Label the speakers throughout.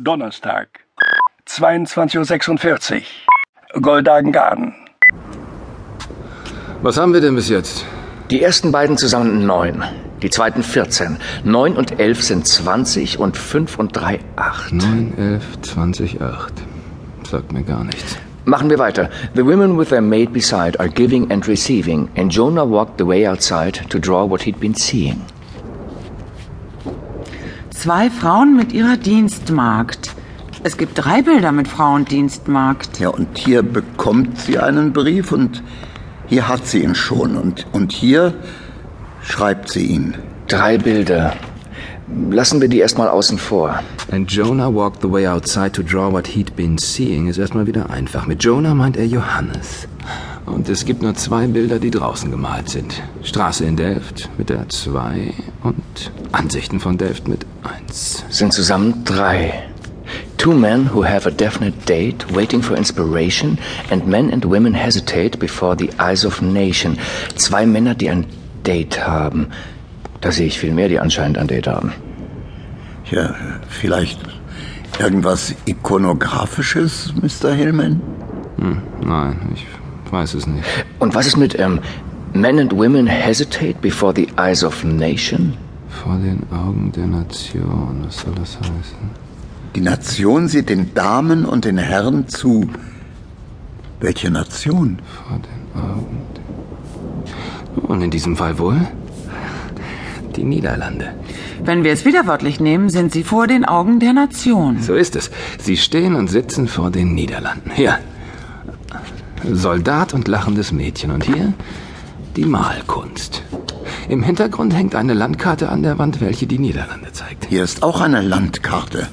Speaker 1: Donnerstag, 22.46 Uhr. Goldagen-Garden.
Speaker 2: Was haben wir denn bis jetzt?
Speaker 3: Die ersten beiden zusammen neun, die zweiten 14. Neun und elf sind 20 und fünf und drei acht.
Speaker 2: 9, 11, 20, 8. Sagt mir gar nichts.
Speaker 3: Machen wir weiter. The women with their maid beside are giving and receiving, and Jonah walked the way outside to draw what he'd been seeing.
Speaker 4: Zwei Frauen mit ihrer Dienstmagd. Es gibt drei Bilder mit Frau und Dienstmagd.
Speaker 5: Ja, und hier bekommt sie einen Brief und hier hat sie ihn schon. Und, und hier schreibt sie ihn.
Speaker 3: Drei Bilder. Lassen wir die erstmal außen vor.
Speaker 2: And Jonah walked the way outside to draw what he'd been seeing ist erstmal wieder einfach. Mit Jonah meint er Johannes. Und es gibt nur zwei Bilder, die draußen gemalt sind. Straße in Delft mit der 2 und Ansichten von Delft mit 1.
Speaker 3: Sind zusammen drei. Two men who have a definite date, waiting for inspiration, and men and women hesitate before the eyes of nation. Zwei Männer, die ein Date haben. Da sehe ich viel mehr, die anscheinend ein Date haben.
Speaker 5: Ja, vielleicht irgendwas Ikonografisches, Mr. Hillman?
Speaker 2: Hm, nein, ich weiß es nicht.
Speaker 3: Und was ist mit ähm, Men and Women hesitate before the eyes of nation?
Speaker 2: Vor den Augen der Nation, was soll das heißen?
Speaker 5: Die Nation sieht den Damen und den Herren zu. Welche Nation?
Speaker 2: Vor den Augen. der- Und in diesem Fall wohl? Die Niederlande.
Speaker 4: Wenn wir es wieder wörtlich nehmen, sind sie vor den Augen der Nation.
Speaker 2: So ist es. Sie stehen und sitzen vor den Niederlanden. Hier. Soldat und lachendes Mädchen. Und hier die Malkunst. Im Hintergrund hängt eine Landkarte an der Wand, welche die Niederlande zeigt.
Speaker 5: Hier ist auch eine Landkarte.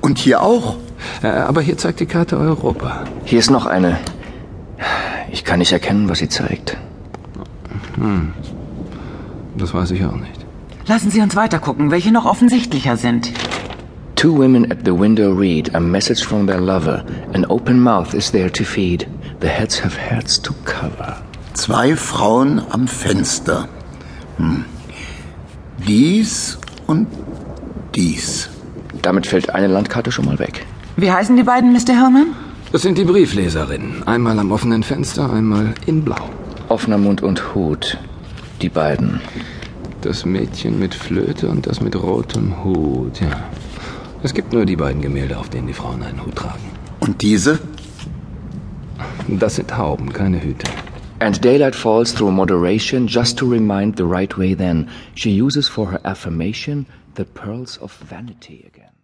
Speaker 5: Und hier auch.
Speaker 2: Äh, aber hier zeigt die Karte Europa.
Speaker 3: Hier ist noch eine. Ich kann nicht erkennen, was sie zeigt.
Speaker 2: Das weiß ich auch nicht.
Speaker 4: Lassen Sie uns weiter gucken, welche noch offensichtlicher sind.
Speaker 3: Two women at the window read a message from their lover. An open mouth is there to feed. The heads have heads to cover.
Speaker 5: Zwei Frauen am Fenster. Hm. Dies und dies.
Speaker 3: Damit fällt eine Landkarte schon mal weg.
Speaker 4: Wie heißen die beiden, Mr. Hillman?
Speaker 2: Das sind die Briefleserinnen. Einmal am offenen Fenster, einmal in Blau.
Speaker 3: Offener Mund und Hut. Die beiden.
Speaker 2: Das Mädchen mit Flöte und das mit rotem Hut, ja. Es gibt nur die beiden Gemälde, auf denen die Frauen einen Hut tragen.
Speaker 5: Und diese?
Speaker 2: Das sind Hauben, keine Hüte.
Speaker 3: And daylight falls through moderation just to remind the right way then. She uses for her affirmation the pearls of vanity again.